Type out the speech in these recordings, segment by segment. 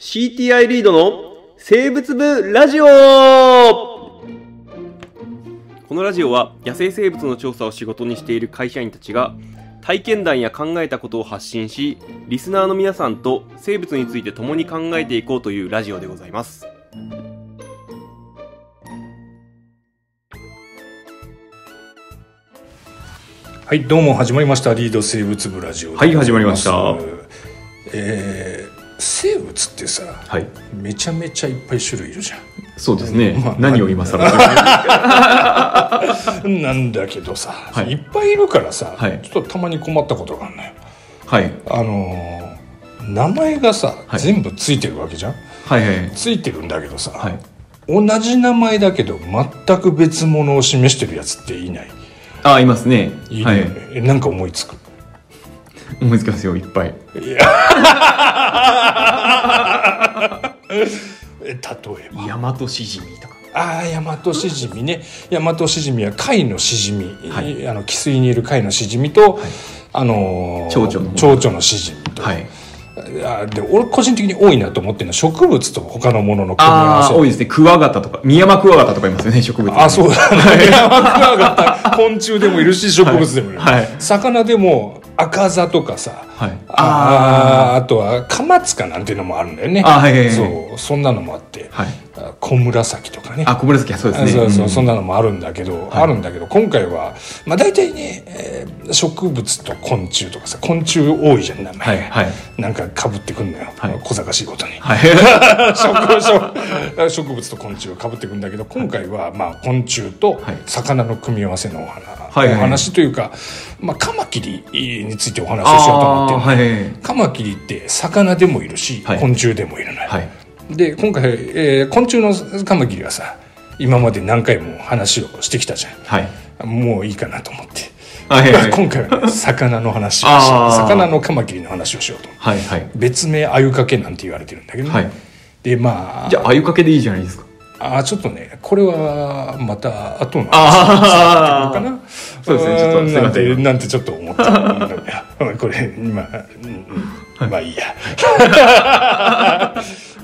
CTI リードの生物部ラジオ。このラジオは野生生物の調査を仕事にしている会社員たちが体験談や考えたことを発信しリスナーの皆さんと生物について共に考えていこうというラジオでございます。はい、どうも始まりました。リード生物部ラジオはい始まりました。えー生物ってさ、はい。めちゃめちゃいっぱい種類いるじゃそうですね、まあ何を今更。ん。なんだけどさ、はい。い、っぱいいるからさ、はい。ちょっとたまに困ったことがあるのよ。はい。あのー名前がさ、はい。全部ついてるわけじゃん。はいはいついてるんだけどさ、はい。同じ名前だけど全く別物を示してるやつっていない？あいますね。はいるよね。い。えなんか思いつく？思いつきますよいっぱい。い例えば大和しじみとか。ああヤマトシジミね。ヤマトシジミは貝のシジミ、はい。あの汽水にいる貝のシジミと、あのー蝶々の。蝶々のシジミと、はい。あで俺個人的に多いなと思ってるのは植物と他のものの組み合わせ。ああ多いですね。クワガタとか。ミヤマクワガタとかいますよね植物あそうだね。ヤマクワガタ昆虫でもいるし植物でもいる、はいはい。魚でも赤座とかさ、はい。あーあとはカマツカなんていうのもあるんだよね。あはいはいはい。そうそんなのもあって、はい。あ小紫とかね。あ小紫はそうですね。そうそう、ん。そんなのもあるんだけど、あるんだけど今回はまあ大体ね、えー植物と昆虫とかさ昆虫多いじゃん名前、はいはい。なんかかぶってくんのよ、はい。小賢しいことに、はい。植 植物と昆虫をかぶってくんだけど今回はまあ昆虫とはい。魚の組み合わせのお話,、はいはい。お話というか、まあ、カマキリについてお話をしようと思ってはいはいはい。カマキリって魚でもいるし、はい。昆虫でもいるのよ、はい。で今回、えー昆虫のカマキリはさ今まで何回も話をしてきたじゃはい。んもういいかなと思って、はいはい 今回はね魚の話をし魚のカマキリの話をしようとはいはい。別名アユかけなんて言われてるんだけどね、はい。でまあじゃああゆかけでいいじゃないですかあーちょっとねこれはまた後のあかな。そうですねちょっとすいませんなんてちょっと思ってる これ今、まあいいや。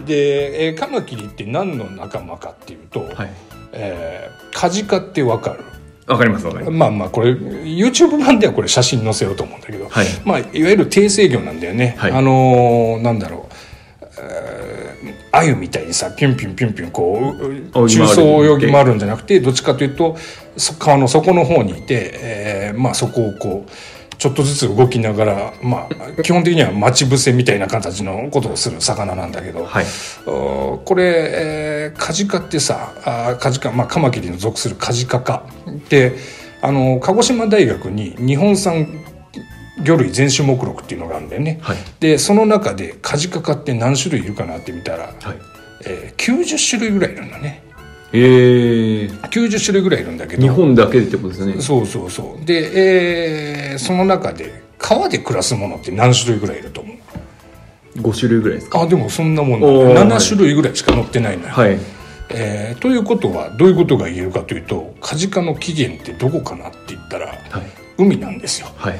で、えーカマキリって何の仲間かっていうと、はい。えーカジカってわかる。わかりますわかります。まあまあこれ YouTube 版ではこれ写真載せようと思うんだけど、はい。まあ、いわゆる低制魚なんだよね、はい。あのーなんだろうあゆみたいにさピュンピュンピュンピュンこう中層泳ぎ回るんじゃなくてどっちかというとそ川の底の方にいて、えーまあ、そこをこうちょっとずつ動きながら、まあ、基本的には待ち伏せみたいな形のことをする魚なんだけど、はい。おこれ、えーカジカってさあーカジカ、まあ、カマキリの属するカジカ科であの鹿児島大学に日本産魚類全種目録っていうのがあるんだよね、はい。でその中でカジカ科って何種類いるかなって見たら、はい。えー90種類ぐらいいるんだね。ええ90種類ぐらいいるんだけど。日本だけでってことですよね。そうそうそう。で、えーその中で川で暮らすものって何種類ぐらいいると思う？5種類ぐらいですか？あでもそんなもんだ。おー7種類ぐらいしか載ってないのよ、はい。えーということはどういうことが言えるかというとカジカの起源ってどこかなって言ったらはい。海なんですよ。はい。あ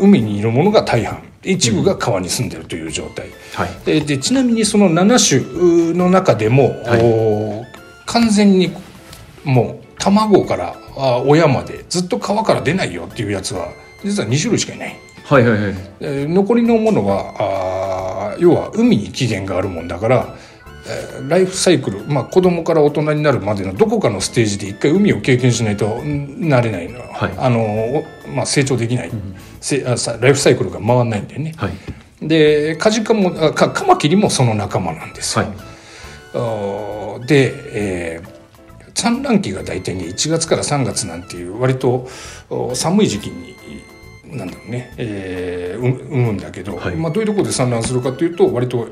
海にいるものが大半。一部が川に住んでるという状態、はい。ででちなみにその7種の中でも、はい。お完全にもう卵からあ親までずっと川から出ないよっていうやつは実は2種類しかいない。はいはいはい。えー残りのものはあー要は海に起源があるもんだから、えーライフサイクル、まあ、子供から大人になるまでのどこかのステージで一回海を経験しないとんなれないの、はい。あのおまあ、成長できない、せあさライフサイクルが回らないんだよね。はい。でカジカもあかカマキリもその仲間なんですよ。はい。で、えー産卵期が大体ね1月から3月なんていう割とお寒い時期になんだろうね、えーう産むんだけど、はい。まあ、どういうところで産卵するかというと割と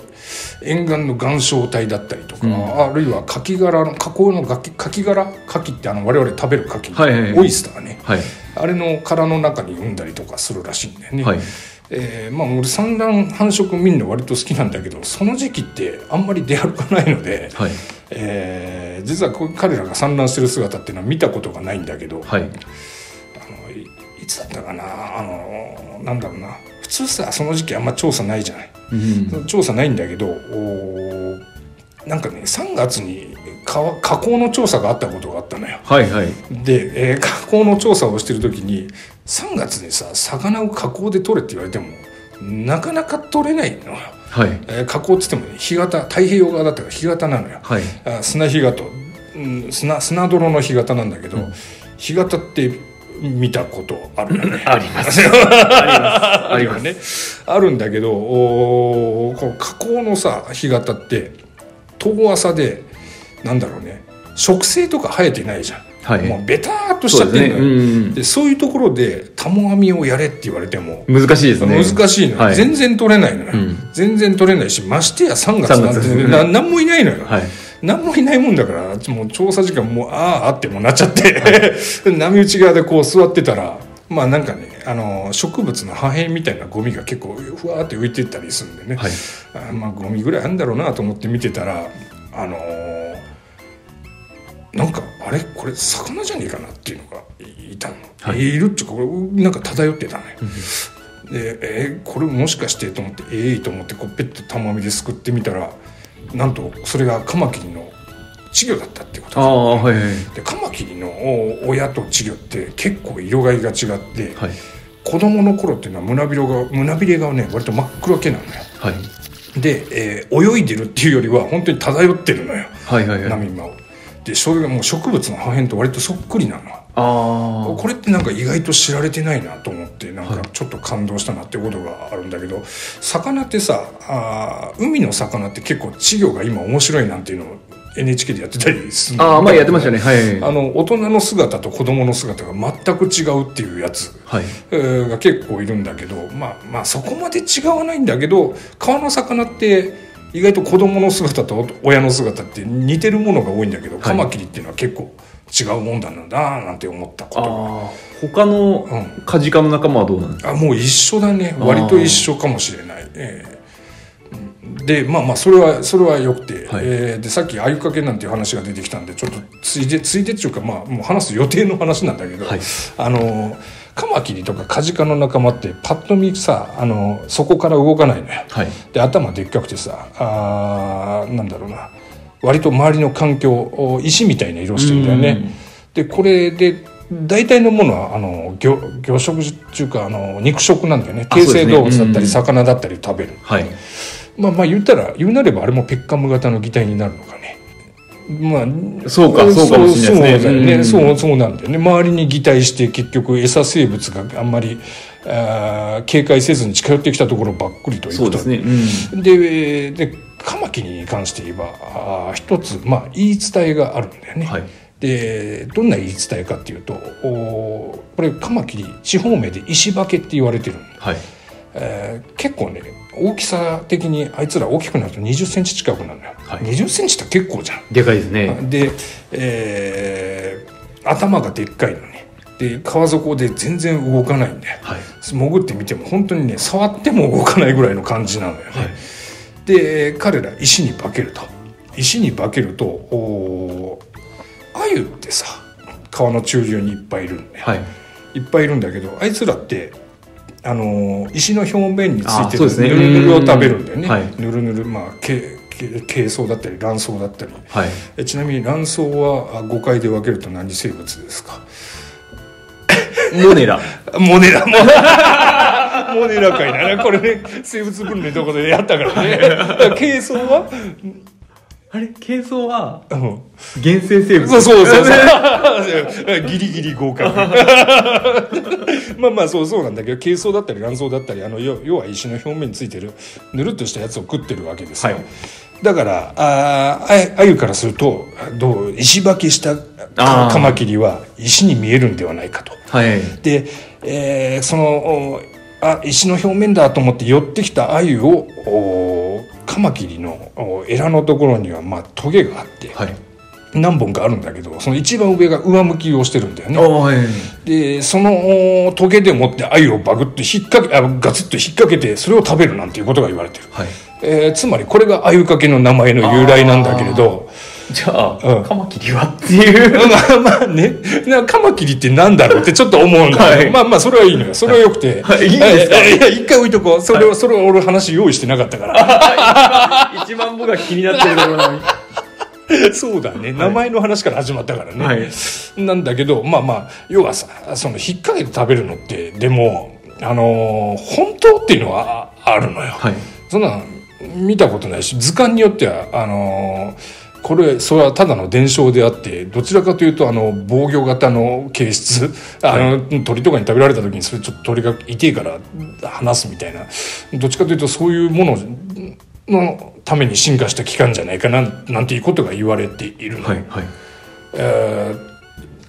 沿岸の岩礁帯だったりとか、うん。あるいはカキ殻の河口のカキ殻カキってあの我々食べるカキ、はいはいはい。オイスターね。はいあれの殻の中に産んだりとかするらしいんだよね。はい。えーまあ俺産卵繁殖見るの割と好きなんだけどその時期ってあんまり出歩かないので、はい。えー実は彼らが産卵してる姿っていうのは見たことがないんだけど、はい。あのいいつだったかな？あのなんだろうな。普通さその時期あんま調査ないじゃない、うん。調査ないんだけどおーなんかね3月に川河口の調査があったことがあったのよ。はいはい。で、えー 河口の調査をしてる時に3月にさ魚を河口で取れって言われてもなかなか取れないのよ、はい。えー河口っつってもね干潟太平洋側だったから干潟なのよ。はい。あ砂干潟、うん、砂砂泥の干潟なんだけど、うん。干潟って見たことあるよね。あります。ああります。ね。あるんだけどおーこの河口のさ干潟って遠浅でなんだろうね植生とか生えてないじゃん、はい。もうベターっとしちゃってんのよ。うんでそういうところでタモ網をやれって言われても難しいですね。難しいのよ、はい。全然取れないのよ、うん。全然取れないしましてや3月なん3て月な何もいないのよ、はい。何もいないもんだからもう調査時間もうあああってもうなっちゃって、波打ち側でこう座ってたらまあなんかねあの植物の破片みたいなゴミが結構ふわーって浮いてったりするんでね、はい。あまあゴミぐらいあるんだろうなと思って見てたらあのーなんかあれ？これ魚じゃねえかなっていうのがいいたの、はい。い、るっていうかこれなんか漂ってたのよ。でえーこれもしかしてと思ってええー、と思ってこうペット玉網ですくってみたらなんとそれがカマキリの稚魚だったっていうこと。ああはいはい。でカマキリのお親と稚魚って結構色がいが違って、はい。子供の頃っていうのは胸びれが胸びれがね割と真っ黒系なのよ。はい。で、えー泳いでるっていうよりは本当に漂ってるのよ。はいはいはい。波間を。でそれがもう植物の破片と割とそっくりなの。あこれってなんか意外と知られてないなと思ってなんはい。かちょっと感動したなってことがあるんだけど、魚ってさあー海の魚って結構稚魚が今面白いなんていうのを NHK でやってたりするあああ前やってましたね。はい。あの大人の姿と子供の姿が全く違うっていうやつ。はい。えーが結構いるんだけどまあまあそこまで違わないんだけど川の魚って意外と子供の姿と親の姿って似てるものが多いんだけど、い。カマキリっていうのは結構違うもんだななんて思ったことが。ああ他のうん。カジカの仲間はどうなんですか？あもう一緒だね。あー割と一緒かもしれない、ええでまあまあそれはそれはよくて、はい。えーでさっき鮎かけなんていう話が出てきたんでちょっとついでついでっていうかまあもう話す予定の話なんだけど、はい。あのカマキリとかカジカの仲間ってパッと見さあのそこから動かないのよ。はい。で頭でっかくてさあーなんだろうな。割と周りの環境お石みたいな色してるんだよね。でこれで大体のものはあの魚魚食っていうかあの肉食なんだよね。あ低生動物だったり魚だったり食べる。はいまあまあ言ったら言うなればあれもペッカム型の擬態になるのかね。まあそうかそうかもしれないですね。そううんそうそうなんだよね。周りに擬態して結局餌生物があんまりあー警戒せずに近寄ってきたところばっくりといくとそうですね。うん。ででカマキリに関して言えばあー一つ、まあ、言い伝えがあるんだよね。はい。でどんな言い伝えかっていうとおこれカマキリ地方名で石化けって言われてるんだ、はいえー結構ね大きさ的にあいつら大きくなると2 0センチ近くなるのよ、はい。2 0センチって結構じゃん。でかいですね。で、えー頭がでっかいのね。で川底で全然動かないんだよ。はい。潜ってみても本当にね触っても動かないぐらいの感じなのよね、はい。で彼ら石に化けると。石に化けるとおー鮎ってさ川の中流にいっぱいいるんだよ、はい。いっぱいいるんだけどあいつらってあのー石の表面についてるぬるぬるを食べるんだよね、はい。ぬるぬるまあけけ珪藻だったり卵巣だったりはい。えちなみに卵巣はあ5回で分けると何生物ですか？モネラ。モネラも。モネラかいな。これね生物分類のとこでやったからね。珪藻は、あれ珪藻はうん。原生生物そうそうそう。そ うギリギリ合格。まあまあそうそうなんだけど珪藻だったり卵巣だったりあの要要は石の表面についてるぬるっとしたやつを食ってるわけですよ、はい。だからあーああゆからするとどう石化けしたカマキリは石に見えるんではないかと。はい。で、えーそのおあ石の表面だと思って寄ってきた鮎をおカマキリのおエラのところにはまあトゲがあって、はい何本かあるんだけどその一番上が上向きをしてるんだよね。あはいでそのおトゲでもって鮎をバグッと引っ掛けあガツッと引っ掛けてそれを食べるなんていうことが言われてる。はいえーつまりこれが鮎かけの名前の由来なんだけれどじゃあ、うんカマキリはっていう。まあまあね、なカマキリってなんだろうってちょっと思うんだ、はいまあまあそれはいいのよ。それはよくて。はいいいんですか？いや一回置いとこう。それは、それは俺話用意してなかったから。一番僕が気になってるところなのに。そうだね。名前の話から始まったからね。はいなんだけど、まあまあ、要はさ、その引っ掛けて食べるのって、でも、あのー本当っていうのはああるのよ。はい。そんなの見たことないし図鑑によってはあのーこれそれはただの伝承であってどちらかというとあの防御型の形質あの、鳥とかに食べられた時にそれちょっと鳥が痛いから離すみたいなどっちかというとそういうもののために進化した器官じゃないかななんていうことが言われているの、はい。はい。えー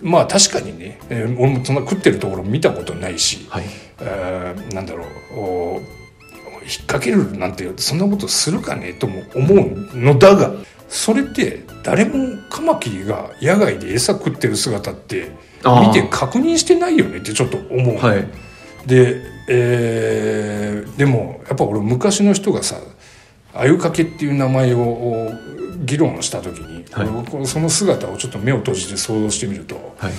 まあ確かにね、えー俺もそんな食ってるところ見たことないし、はい。えーなんだろうお引っ掛けるなんてそんなことするかねとも思うのだがそれって誰もカマキリが野外で餌食ってる姿って見て確認してないよねってちょっと思う、はい。で、えーでもやっぱ俺昔の人がさ鮎かけっていう名前をお議論した時に、はいその姿をちょっと目を閉じて想像してみるとはい。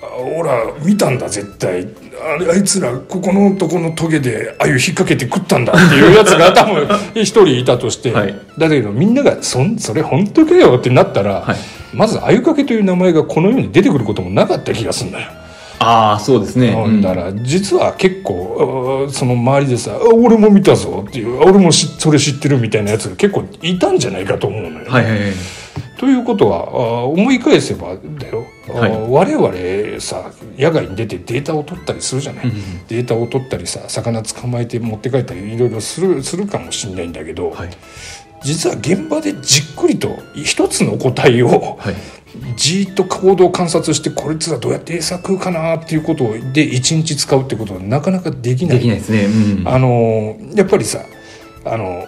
ほら見たんだ絶対。あれあいつらここのとこのトゲで鮎引っ掛けて食ったんだっていうやつが多分一人いたとして、はい。だけどみんながそんそれ本当かよってなったら、はい。まず鮎かけという名前がこの世に出てくることもなかった気がするんだよ。ああ、そうですね。うん。だから実は結構あその周りでさ「あ俺も見たぞ」っていうあ「俺もしそれ知ってる」みたいなやつが結構いたんじゃないかと思うのよ、はいはいはい。ということはあ思い返せばだよ、あはい我々さ野外に出てデータを取ったりするじゃない、うんデータを取ったりさ魚捕まえて持って帰ったりいろいろするするかもしれないんだけど、はい。実は現場でじっくりと一つの個体をはい。じーっと行動を観察してこいつらどうやって餌食うかなっていうことで一日使うってことはなかなかできないできないですね。うん。あのやっぱりさあの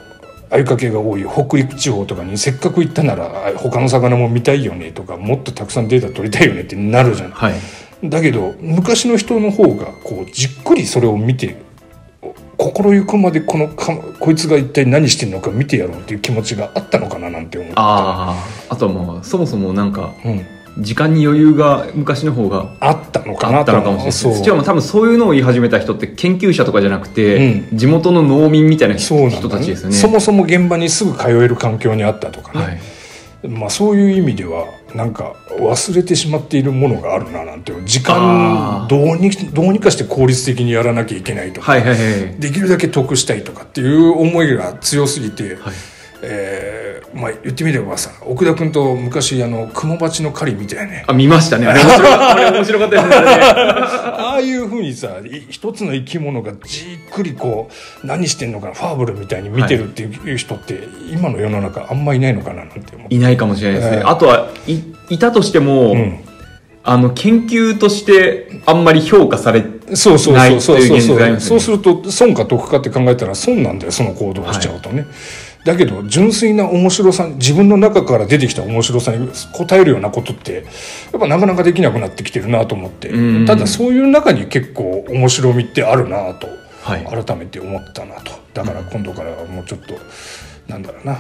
鮎かけが多い北陸地方とかにせっかく行ったならあ他の魚も見たいよねとかもっとたくさんデータ取りたいよねってなるじゃん。はい。だけど昔の人の方がこうじっくりそれを見て心ゆくまでこのかこいつが一体何してんのか見てやろうっていう気持ちがあったのかななんて思った。ああ。あとはもう、そもそもなんか、うん、時間に余裕が昔の方があったのかなあったのかもしれないしかも多分そういうのを言い始めた人って研究者とかじゃなくて、う地元の農民みたいな人たちですよね。そもそも現場にすぐ通える環境にあったとかね、はい。まあ、そういう意味ではなんか忘れてしまっているものがあるななんて時間どうにどうにかして効率的にやらなきゃいけないとか、はいはいはい。できるだけ得したいとかっていう思いが強すぎて、はい。えーまあ、言ってみればさ奥田君と昔あの雲鉢の狩りみたいなねあ、見ましたね。あれ面白かった。あれ面白かったですねあ。ああいうふうにさい一つの生き物がじっくりこう何してんのかなファーブルみたいに見てるっていう人って、今の世の中あんまいないのかななんて。いないかもしれないですね。えーあとはい、いたとしても、うんあの、研究としてあんまり評価され、そうそうそうそうそうそうますよねそうすると損か得かって考えたら損なんだよその行動をしちゃうとね、だけど純粋な面白さ自分の中から出てきた面白さに応えるようなことってやっぱなかなかできなくなってきてるなと思って、うんただそういう中に結構面白みってあるなとはい。改めて思ったなとだから今度からはもうちょっとなんだろうな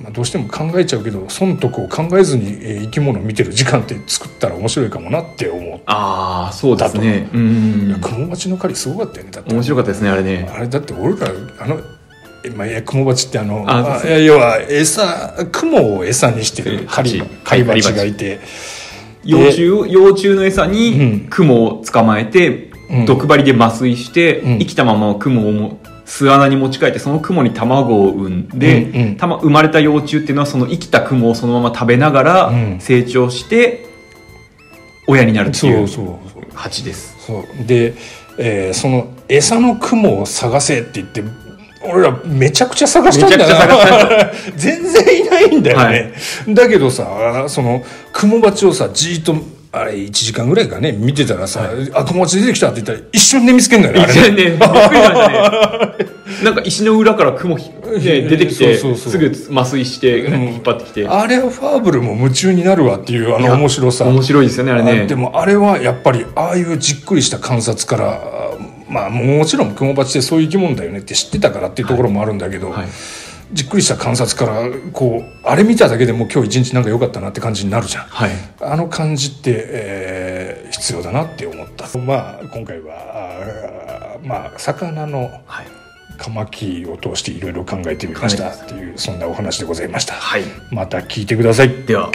まあ、どうしても考えちゃうけど損得を考えずにえー生き物を見てる時間って作ったら面白いかもなって思うああ、そうですね。ういんや。雲鉢の狩りすごかったよねだって面白かったですね、あれね。あれだって俺らあのえまあ、いや雲鉢ってあのああ要は餌雲を餌にしてる狩り蜂狩り鉢がいて。幼虫を、幼虫の餌うん。に雲を捕まえて、うん。毒針で麻酔して、うん。生きたまま雲をも巣穴に持ち帰ってその雲に卵を産んで、うんうん。たま生まれた幼虫っていうのはその生きた雲をそのまま食べながらうん。成長して親になるっていうそうそうそう。蜂です。そう。で、えーその餌の雲を探せって言って俺らめちゃくちゃ探したんだよ。全然いないんだよね、だけどさその雲鉢をさじーっとあれ1時間ぐらいかね見てたらさ「あ雲鉢出てきた」って言ったら一瞬で見つけんだよねあれ。ねね、びっくりしましたね。なんか石の裏から雲ひ、ね、出てきて、すぐ麻酔して引っ張ってきて。あれはファーブルも夢中になるわっていうあの面白さ。面白いですよね、あれあね。でもあれはやっぱりああいうじっくりした観察からまあもちろん雲鉢ってそういう生き物だよねって知ってたからっていうところもあるんだけど、はい。じっくりした観察からこうあれ見ただけでもう今日一日なんか良かったなって感じになるじゃんはい。あの感じって、えー必要だなって思ったまあ今回はあーまあ魚のはい。カマキリを通していろいろ考えてみましたっていうそんなお話でございましたはい。また聞いてくださいでは、